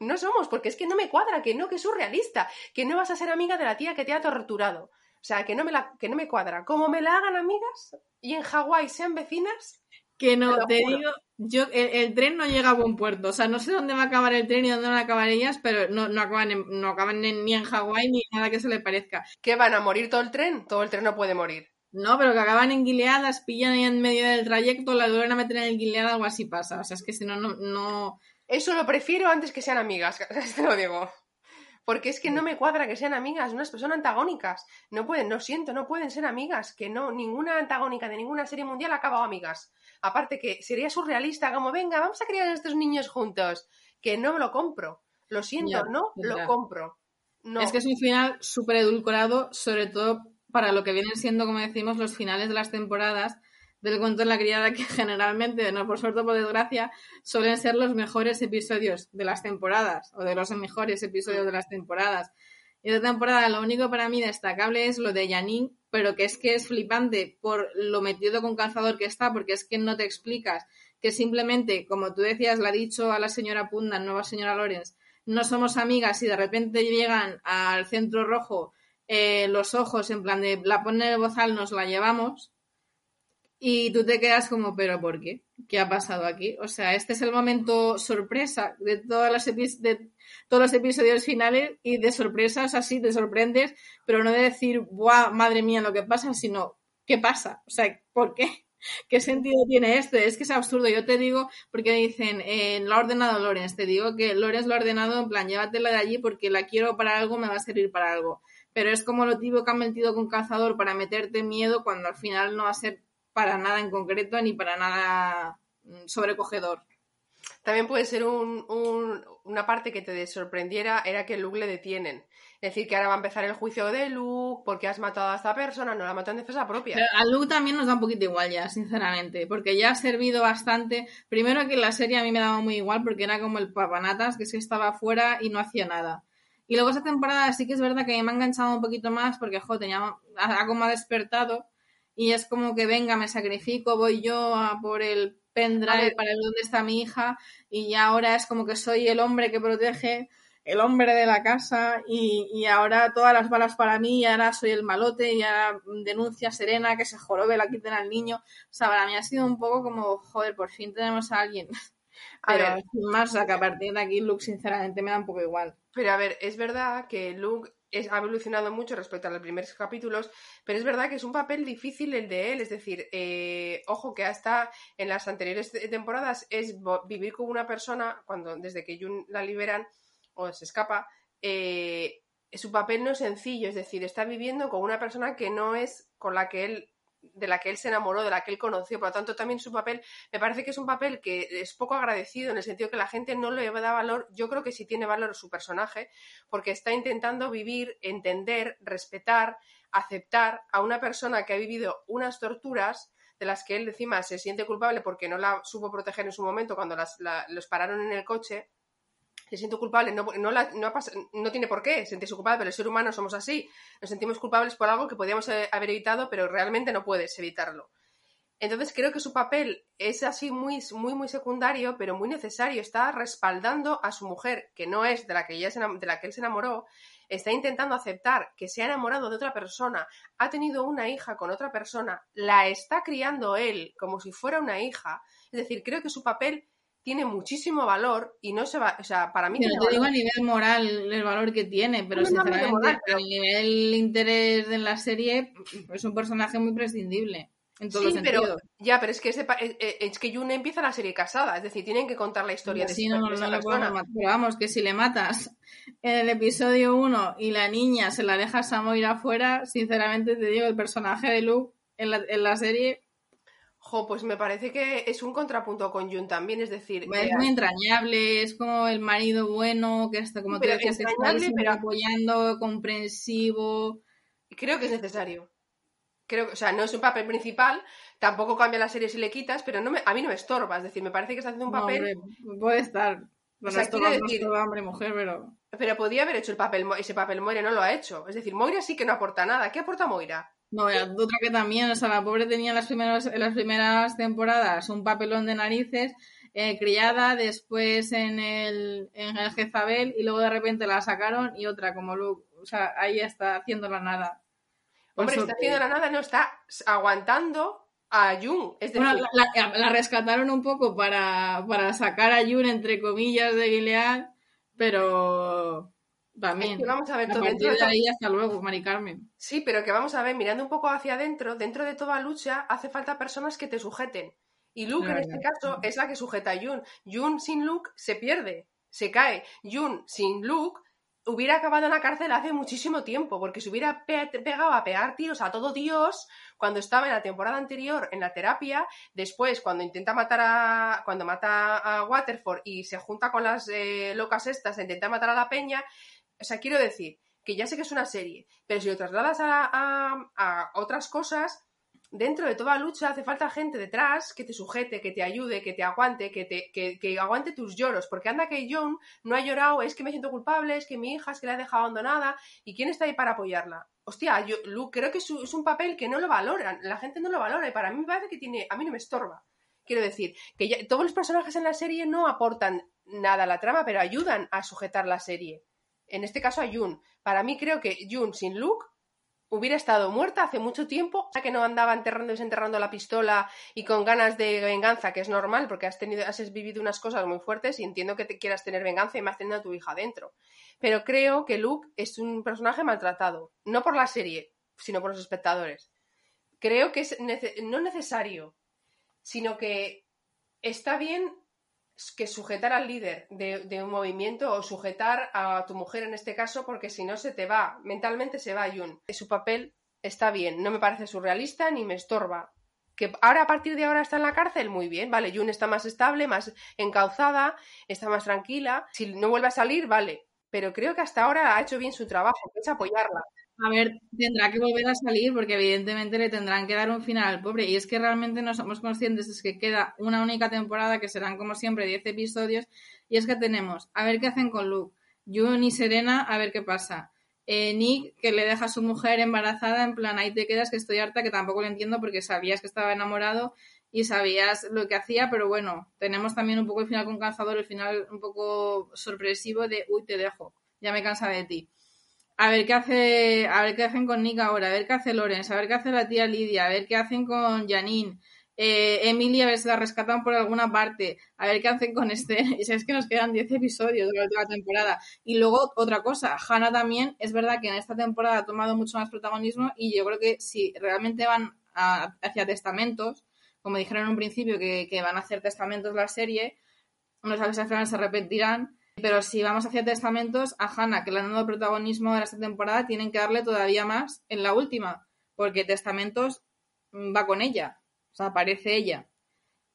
no somos, porque es que no me cuadra, que no, que es surrealista, que no vas a ser amiga de la tía que te ha torturado. O sea, que no me, la, que no me cuadra. Como me la hagan amigas y en Hawái sean vecinas. Que no, te, digo, yo el, tren no llega a buen puerto. O sea, no sé dónde va a acabar el tren y dónde van a acabar ellas, pero no, no acaban, no acaban ni en Hawái ni nada que se le parezca. ¿Que van a morir todo el tren? Todo el tren no puede morir. No, pero que acaban en Gilead, las pillan ahí en medio del trayecto, la vuelven a meter en el Gilead, algo así pasa. O sea, es que si no, no, no... Eso lo prefiero antes que sean amigas, (laughs) te lo digo porque es que no me cuadra que sean amigas, unas son antagónicas, no pueden, no siento, no pueden ser amigas, que no, ninguna antagónica de ninguna serie mundial ha acabado amigas. Aparte que sería surrealista, como venga, vamos a criar a estos niños juntos, que no me lo compro, lo siento, no lo compro. No. Es que es un final súper edulcorado, sobre todo para lo que vienen siendo, como decimos, los finales de las temporadas, del cuento de la criada que (laughs) generalmente, no por suerte o por desgracia, suelen ser los mejores episodios de las temporadas o de los mejores episodios de las temporadas. De temporada lo único para mí destacable es lo de Janine, pero que es que es flipante por lo metido con calzador que está, porque es que no te explicas que simplemente, como tú decías, le ha dicho a la señora Punda, nueva señora Lorenz, no somos amigas y de repente llegan al centro rojo eh, los ojos en plan de la pone el bozal, nos la llevamos y tú te quedas como, ¿pero por qué? ¿Qué ha pasado aquí? O sea, este es el momento sorpresa de, todas las de todos los episodios finales y de sorpresas así, te sorprendes, pero no de decir, ¡buah, madre mía, lo que pasa! sino, ¿qué pasa? O sea, ¿por qué? (laughs) ¿Qué sentido tiene esto? Es que es absurdo. Yo te digo, porque dicen, eh, lo ha ordenado Lorenz, te digo que Lorenz lo ha ordenado en plan, llévatela de allí porque la quiero para algo, me va a servir para algo. Pero es como lo tipo que han metido con cazador para meterte miedo cuando al final no va a ser para nada en concreto ni para nada mm, sobrecogedor. También puede ser una parte que te sorprendiera, era que Luke le detienen. Es decir, que ahora va a empezar el juicio de Luke, porque has matado a esta persona, no la matado en defensa propia. a Luke también nos da un poquito igual ya, sinceramente, porque ya ha servido bastante. Primero que la serie a mí me daba muy igual, porque era como el papanatas, que se estaba fuera y no hacía nada. Y luego esa temporada sí que es verdad que me ha enganchado un poquito más, porque, jo, tenía, algo más despertado y es como que venga, me sacrifico, voy yo a por el pendrive para ver dónde está mi hija y ya ahora es como que soy el hombre que protege, el hombre de la casa y, y ahora todas las balas para mí y ahora soy el malote y ahora denuncia Serena que se jorobe, la quiten al niño. O sea, para mí ha sido un poco como, joder, por fin tenemos a alguien. (laughs) Pero a ver, más, o sea, que a partir de aquí Luke sinceramente me da un poco igual. Pero a ver, es verdad que Luke ha evolucionado mucho respecto a los primeros capítulos, pero es verdad que es un papel difícil el de él, es decir, eh, ojo que hasta en las anteriores temporadas es vivir con una persona, cuando desde que Jun la liberan o se escapa, eh, su papel no es sencillo, es decir, está viviendo con una persona que no es con la que él de la que él se enamoró, de la que él conoció. Por lo tanto, también su papel, me parece que es un papel que es poco agradecido en el sentido que la gente no le da valor. Yo creo que sí tiene valor su personaje, porque está intentando vivir, entender, respetar, aceptar a una persona que ha vivido unas torturas de las que él encima se siente culpable porque no la supo proteger en su momento cuando los pararon en el coche se siente culpable, no, no, no, tiene por qué sentirse culpable, pero el ser humano somos así. Nos sentimos culpables por algo que podíamos eh, haber evitado, pero realmente no puedes evitarlo. Entonces creo que su papel es así muy, muy, muy secundario, pero muy necesario. Está respaldando a su mujer, que no es de la que, ella de la que él se enamoró, está intentando aceptar que se ha enamorado de otra persona, ha tenido una hija con otra persona, la está criando él como si fuera una hija. Es decir, creo que su papel tiene muchísimo valor y no se va, o sea, para mí... no te digo a nivel moral el valor que tiene, pero sinceramente a nivel interés de la serie es un personaje muy prescindible. En todos sí, pero ya, pero es que, eh, eh, es que June empieza la serie casada, es decir, tienen que contar la historia de, sí, no, no, esa persona. Pero vamos, que si le matas en el episodio 1 y la niña se la dejas a morir afuera, sinceramente te digo, el personaje de Luke en la, en la serie Jo, pues me parece que es un contrapunto con Jun también, es decir... Es muy entrañable, es como el marido bueno, que está, como tú decías, pero... apoyando, comprensivo... Creo que es necesario. Creo, o sea, no es un papel principal, tampoco cambia la serie si le quitas, pero no me, a mí no me estorba, es decir, me parece que está haciendo un papel... puede estar, no o sea, decir, hombre, mujer, pero... Pero podía haber hecho el papel, ese papel Moira, no lo ha hecho. Es decir, Moira sí que no aporta nada. ¿Qué aporta Moira? No, otra que también, o sea, la pobre tenía en las primeras, en las primeras temporadas un papelón de narices, eh, criada, después en el, en el Jezabel, y luego de repente la sacaron y otra como Luke. O sea, ahí está haciendo la nada. Hombre, está haciendo la nada, no, está aguantando a Jun. Es decir... la, la, rescataron un poco para, para sacar a Jun, entre comillas, de Gilead, pero también. vamos a ver todo dentro de ahí hasta luego, Mari Carmen. Sí, pero que vamos a ver, mirando un poco hacia adentro, dentro de toda lucha hace falta personas que te sujeten. Y Luke, en este caso, es la que sujeta a Jun. Jun sin Luke se pierde, se cae. Jun sin Luke hubiera acabado en la cárcel hace muchísimo tiempo, porque se hubiera pegado a pegar tiros a todo Dios cuando estaba en la temporada anterior en la terapia, después cuando intenta matar a, cuando mata a Waterford y se junta con las eh, locas estas a intentar matar a la peña, o sea, quiero decir que ya sé que es una serie, pero si lo trasladas a, otras cosas, dentro de toda lucha hace falta gente detrás que te sujete, que te ayude, que te aguante, que, te, que, aguante tus lloros. Porque anda que John no ha llorado, es que me siento culpable, es que mi hija es que la ha dejado abandonada. ¿Y quién está ahí para apoyarla? Hostia, yo creo que es, un papel que no lo valoran, la gente no lo valora y para mí me parece que tiene, a mí no me estorba. Quiero decir, que todos los personajes en la serie no aportan nada a la trama, pero ayudan a sujetar la serie en este caso a Jun. Para mí creo que Jun sin Luke hubiera estado muerta hace mucho tiempo, ya que no andaba enterrando y desenterrando la pistola y con ganas de venganza, que es normal porque has tenido, has vivido unas cosas muy fuertes y entiendo que te quieras tener venganza y más teniendo a tu hija dentro. Pero creo que Luke es un personaje maltratado, no por la serie, sino por los espectadores. Creo que es no necesario, sino que está bien que sujetar al líder de, un movimiento o sujetar a tu mujer en este caso, porque si no se te va, mentalmente se va Jun. Su papel está bien, no me parece surrealista ni me estorba. Que ahora a partir de ahora está en la cárcel, muy bien, vale, Jun está más estable, más encauzada, está más tranquila. Si no vuelve a salir, vale. Pero creo que hasta ahora ha hecho bien su trabajo, es apoyarla. A ver, tendrá que volver a salir porque evidentemente le tendrán que dar un final al pobre. Y es que realmente no somos conscientes de que queda una única temporada que serán como siempre 10 episodios. Y es que tenemos a ver qué hacen con Luke, June y Serena, a ver qué pasa. Eh, Nick, que le deja a su mujer embarazada, en plan, ahí te quedas, que estoy harta, que tampoco lo entiendo porque sabías que estaba enamorado y sabías lo que hacía, pero bueno, tenemos también un poco el final con Cazador, el final un poco sorpresivo de, uy, te dejo, ya me cansa de ti a ver qué hace, a ver qué hacen con Nick ahora, a ver qué hace Lorenz, a ver qué hace la tía Lidia, a ver qué hacen con Janine. eh, Emily a ver si la rescatan por alguna parte, a ver qué hacen con este. Y (laughs) es que nos quedan 10 episodios de la temporada. Y luego, otra cosa, Hannah también, es verdad que en esta temporada ha tomado mucho más protagonismo y yo creo que si realmente van hacia testamentos, como dijeron en un principio que, van a hacer testamentos la serie, no sabes si al final se arrepentirán, pero si vamos hacia testamentos, a Hannah, que le han dado protagonismo en esta temporada, tienen que darle todavía más en la última, porque testamentos va con ella sea, aparece ella.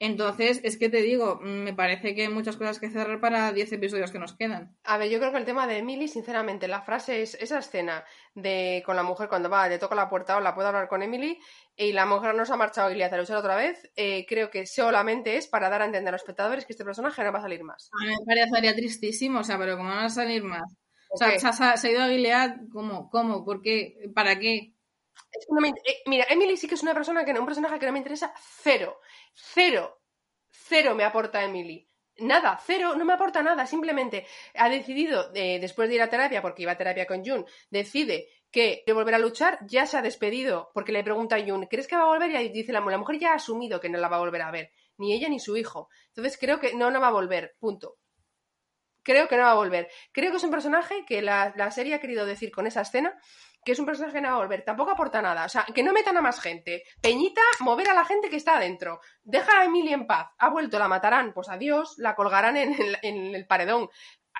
Entonces, es que te digo, me parece que hay muchas cosas que cerrar para 10 episodios que nos quedan. A ver, yo creo que el tema de Emily, sinceramente, la frase es esa escena de con la mujer cuando va, le toca la puerta o la puedo hablar con Emily y la mujer no se ha marchado y le hace luchar otra vez, eh, creo que solamente es para dar a entender a los espectadores que este personaje no va a salir más. A mí me parecería tristísimo, o sea, pero ¿cómo no va a salir más? O sea, se ha, ido a Gilead, ¿cómo? ¿Cómo? ¿Por qué? ¿Para qué? Eh, mira, Emily sí que es una persona que un personaje que no me interesa cero. Cero. Cero me aporta Emily. Nada, cero, no me aporta nada. Simplemente ha decidido, eh, después de ir a terapia, porque iba a terapia con Jun, decide que quiere volver a luchar, ya se ha despedido, porque le pregunta a Jun, ¿crees que va a volver? Y dice la, la mujer ya ha asumido que no la va a volver a ver, ni ella ni su hijo. Entonces creo que no, no va a volver, punto. Creo que no va a volver. Creo que es un personaje que la serie ha querido decir con esa escena que es un personaje que no va a volver, tampoco aporta nada. O sea, que no metan a más gente. Peñita, mover a la gente que está adentro. Deja a Emily en paz. Ha vuelto, la matarán. Pues adiós, la colgarán en el, paredón.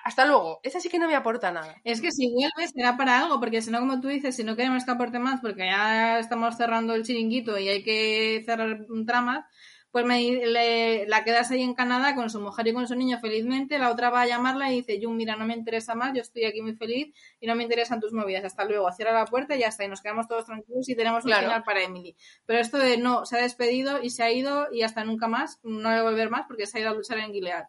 Hasta luego. Esa sí que no me aporta nada. Es que si vuelve será para algo, porque si no, como tú dices, si no queremos que aporte más, porque ya estamos cerrando el chiringuito y hay que cerrar un trama, pues me, la quedas ahí en Canadá con su mujer y con su niño felizmente, la otra va a llamarla y dice, Jun, mira, no me interesa más, yo estoy aquí muy feliz y no me interesan tus movidas, hasta luego, cierra la puerta y ya está, y nos quedamos todos tranquilos y tenemos un final para Emily. Pero esto de no, se ha despedido y se ha ido y hasta nunca más, no va a volver más porque se ha ido a luchar en Gilead.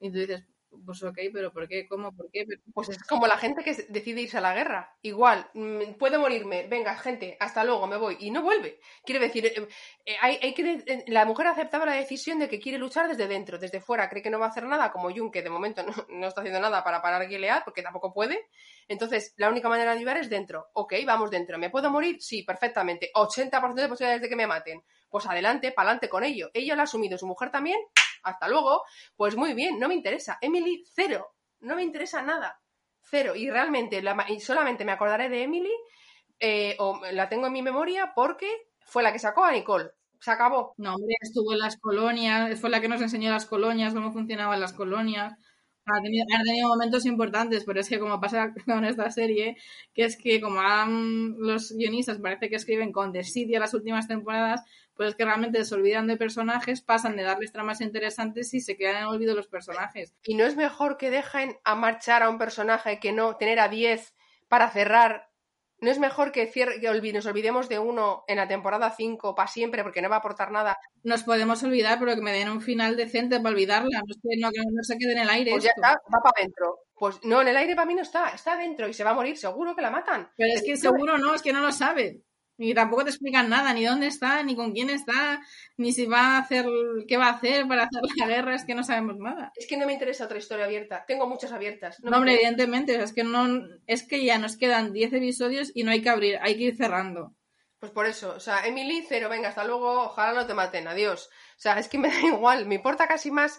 Y tú dices, pues ok, pero ¿por qué? ¿Cómo? ¿Por qué? Pues es como la gente que decide irse a la guerra. Igual, mm, puedo morirme, venga, gente, hasta luego, me voy. Y no vuelve. Quiere decir, eh, eh, hay, que, eh, la mujer aceptaba la decisión de que quiere luchar desde dentro, desde fuera. Cree que no va a hacer nada, como Jun, que de momento (laughs) no, está haciendo nada para parar Gilead, porque tampoco puede. Entonces, la única manera de ayudar es dentro. Ok, vamos dentro. ¿Me puedo morir? Sí, perfectamente. 80% de posibilidades de que me maten. Pues adelante, pa'lante con ello. Ella lo ha asumido, su mujer también hasta luego, pues muy bien, no me interesa. Emily, cero, no me interesa nada, cero. Y realmente, y solamente me acordaré de Emily, eh, o la tengo en mi memoria porque fue la que sacó a Nicole. Se acabó. No, hombre, estuvo en las colonias, fue la que nos enseñó las colonias, cómo funcionaban las colonias. Ha tenido, tenido, momentos importantes, pero es que como pasa con esta serie, que es que como los guionistas parece que escriben con desidia las últimas temporadas, pues es que realmente se olvidan de personajes, pasan de darles tramas interesantes y se quedan en olvido los personajes. ¿Y no es mejor que dejen a marchar a un personaje que no tener a 10 para cerrar? ¿No es mejor que, que nos olvidemos de uno en la temporada 5 para siempre porque no va a aportar nada? Nos podemos olvidar, pero que me den un final decente para olvidarla, no, que no, se quede en el aire. Pues ya está, va para adentro. Pues no, en el aire para mí no está, está adentro y se va a morir, seguro que la matan. Pero es que seguro no, es que no lo sabe. Y tampoco te explican nada, ni dónde está, ni con quién está, ni si va a hacer, qué va a hacer para hacer la guerra, es que no sabemos nada. Es que no me interesa otra historia abierta, tengo muchas abiertas. No, hombre, evidentemente, es que no, es que ya nos quedan 10 episodios y no hay que abrir, hay que ir cerrando. Pues por eso, o sea, Emily, cero, venga, hasta luego, ojalá no te maten, adiós. O sea, es que me da (laughs) igual, me importa casi más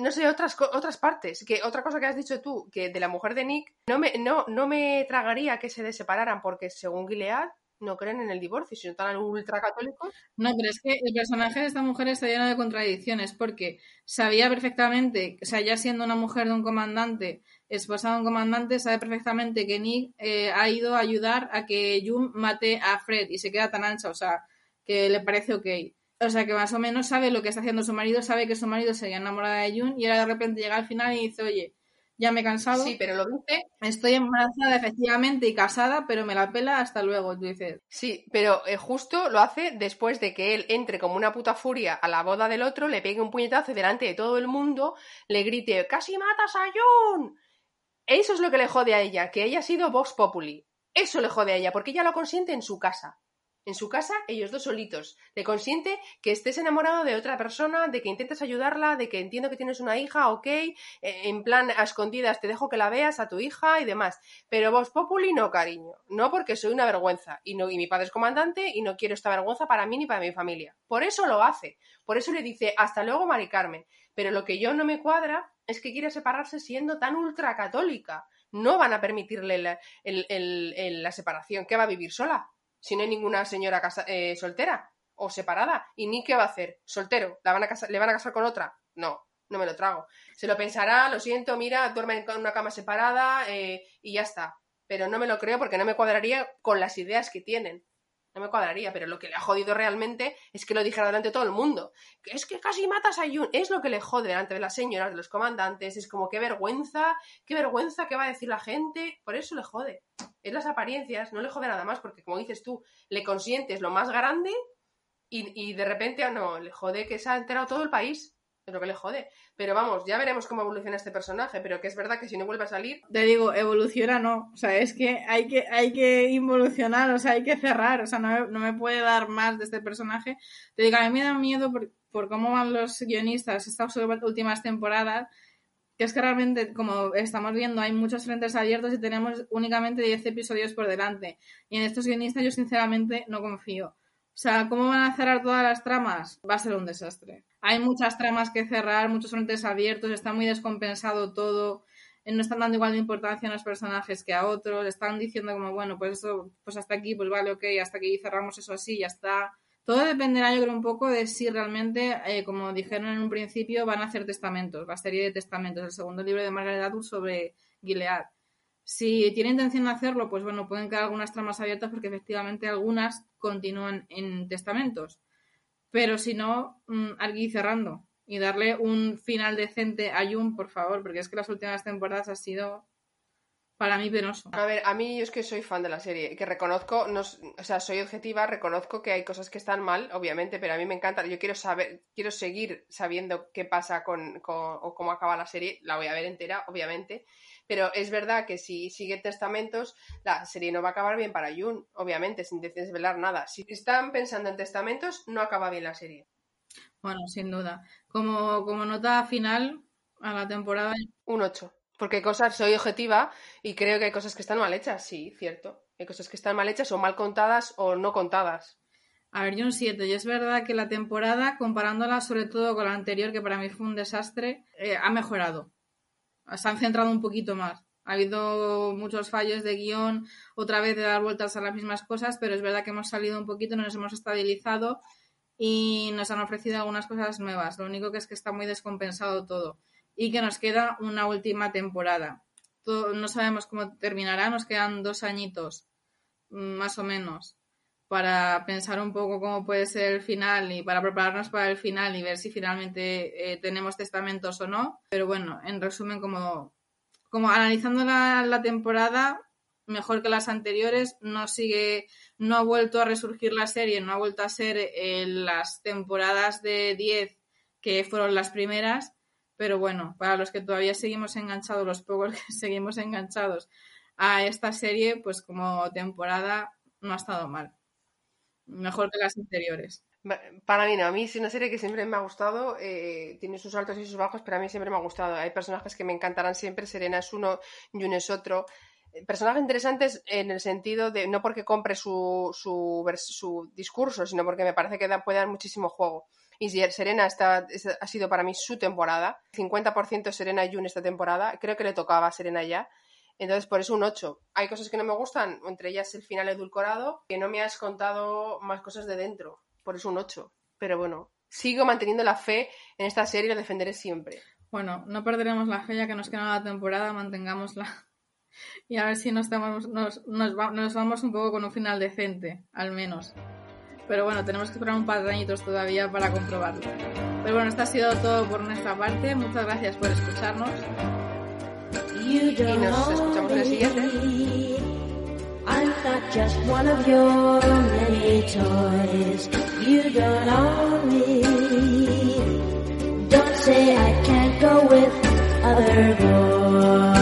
no sé, otras, otras partes. Que otra cosa que has dicho tú, que de la mujer de Nick, no me, no, no me tragaría que se separaran porque según Gilead no creen en el divorcio, si no están ultracatólicos. No, pero es que el personaje de esta mujer está lleno de contradicciones porque sabía perfectamente, o sea, ya siendo una mujer de un comandante, esposa de un comandante, sabe perfectamente que Nick eh, ha ido a ayudar a que Jun mate a Fred y se queda tan ancha, o sea, que le parece ok. O sea, que más o menos sabe lo que está haciendo su marido, sabe que su marido se había enamorada de Jun y ahora de repente llega al final y dice, oye, ya me he cansado. Sí, pero lo dice. Estoy embarazada efectivamente y casada, pero me la pela hasta luego, tú dices. Sí, pero eh, justo lo hace después de que él entre como una puta furia a la boda del otro, le pegue un puñetazo delante de todo el mundo, le grite, casi matas a Jun. Eso es lo que le jode a ella, que ella ha sido Vox Populi. Eso le jode a ella, porque ella lo consiente en su casa. En su casa, ellos dos solitos. Le consiente que estés enamorado de otra persona, de que intentes ayudarla, de que entiendo que tienes una hija, ok, eh, en plan a escondidas te dejo que la veas a tu hija y demás. Pero vos, Populi, no, cariño. No porque soy una vergüenza y, no, y mi padre es comandante y no quiero esta vergüenza para mí ni para mi familia. Por eso lo hace. Por eso le dice, hasta luego, Mari Carmen. Pero lo que yo no me cuadra es que quiere separarse siendo tan ultracatólica. No van a permitirle la, la separación. ¿Qué va a vivir sola? Si no hay ninguna señora eh, soltera o separada. ¿Y ni qué va a hacer? ¿Soltero? ¿La van a ¿Le van a casar con otra? No, no me lo trago. Se lo pensará, lo siento, mira, duerme en una cama separada eh, y ya está. Pero no me lo creo porque no me cuadraría con las ideas que tienen. No me cuadraría, pero lo que le ha jodido realmente es que lo dijera delante de todo el mundo. Que es que casi matas a Yun. Es lo que le jode delante de las señoras, de los comandantes. Es como qué vergüenza, qué vergüenza, qué va a decir la gente. Por eso le jode. Es las apariencias, no le jode nada más, porque como dices tú, le consientes lo más grande y, y de repente, ah, no, le jode que se ha enterado todo el país es lo que le jode. Pero vamos, ya veremos cómo evoluciona este personaje, pero que es verdad que si no vuelve a salir... Te digo, evoluciona no, o sea, es que hay que, hay que involucionar, o sea, hay que cerrar, o sea, no, no me puede dar más de este personaje. Te digo, a mí me da miedo por, por cómo van los guionistas estas últimas temporadas, que es que realmente, como estamos viendo, hay muchos frentes abiertos y tenemos únicamente 10 episodios por delante. Y en estos guionistas yo sinceramente no confío. O sea, ¿cómo van a cerrar todas las tramas? Va a ser un desastre. Hay muchas tramas que cerrar, muchos frentes abiertos, está muy descompensado todo, eh, no están dando igual de importancia a unos personajes que a otros, están diciendo como, bueno, pues eso, pues hasta aquí, pues vale, ok, hasta aquí cerramos eso así, ya está. Todo dependerá, yo creo, un poco de si realmente, eh, como dijeron en un principio, van a hacer testamentos, la serie de testamentos, el segundo libro de Margaret Atwood sobre Gilead. Si tiene intención de hacerlo, pues bueno, pueden quedar algunas tramas abiertas porque efectivamente algunas continúan en testamentos. Pero si no, mm, aquí cerrando y darle un final decente a Jun, por favor, porque es que las últimas temporadas ha sido para mí penoso. A ver, a mí yo es que soy fan de la serie, que reconozco, no, o sea, soy objetiva, reconozco que hay cosas que están mal, obviamente, pero a mí me encanta, yo quiero saber, quiero seguir sabiendo qué pasa con, con o cómo acaba la serie, la voy a ver entera, obviamente, pero es verdad que si sigue testamentos, la serie no va a acabar bien para Jun, obviamente, sin desvelar nada. Si están pensando en testamentos, no acaba bien la serie. Bueno, sin duda. Como, como nota final a la temporada. Un 8. Porque cosas, soy objetiva y creo que hay cosas que están mal hechas, sí, cierto. Hay cosas que están mal hechas o mal contadas o no contadas. A ver, yo un 7. Y es verdad que la temporada, comparándola sobre todo con la anterior, que para mí fue un desastre, eh, ha mejorado se han centrado un poquito más. Ha habido muchos fallos de guion, otra vez de dar vueltas a las mismas cosas, pero es verdad que hemos salido un poquito, nos hemos estabilizado y nos han ofrecido algunas cosas nuevas. Lo único que es que está muy descompensado todo y que nos queda una última temporada. no sabemos cómo terminará, nos quedan dos añitos, más o menos, para pensar un poco cómo puede ser el final y para prepararnos para el final y ver si finalmente eh, tenemos testamentos o no. Pero bueno, en resumen, como, como analizando la, temporada, mejor que las anteriores, no sigue, no ha vuelto a resurgir la serie, no ha vuelto a ser eh, las temporadas de 10 que fueron las primeras, pero bueno, para los que todavía seguimos enganchados, los pocos que (laughs) seguimos enganchados a esta serie, pues como temporada no ha estado mal. Mejor que las anteriores. Para mí no, a mí es una serie que siempre me ha gustado, eh, tiene sus altos y sus bajos, pero a mí siempre me ha gustado. Hay personajes que me encantarán siempre, Serena es uno, Jun es otro. Eh, personajes interesantes en el sentido de, no porque compre su, su, su discurso, sino porque me parece que puede dar muchísimo juego. Y Serena está, ha sido para mí su temporada, 50% Serena y Jun esta temporada, creo que le tocaba a Serena ya. Entonces, por eso un 8. Hay cosas que no me gustan, entre ellas el final edulcorado, que no me has contado más cosas de dentro. Por eso un 8. Pero bueno, sigo manteniendo la fe en esta serie y la defenderé siempre. Bueno, no perderemos la fe ya que nos queda la temporada, mantengámosla. (laughs) Y a ver si nos, nos, nos, nos, vamos un poco con un final decente, al menos. Pero bueno, tenemos que esperar un par de añitos todavía para comprobarlo. Pero bueno, esto ha sido todo por nuestra parte. Muchas gracias por escucharnos. y nos escuchamos en el siguiente. I'm not just one of your many toys. You don't own me. Don't say I can't go with other boys.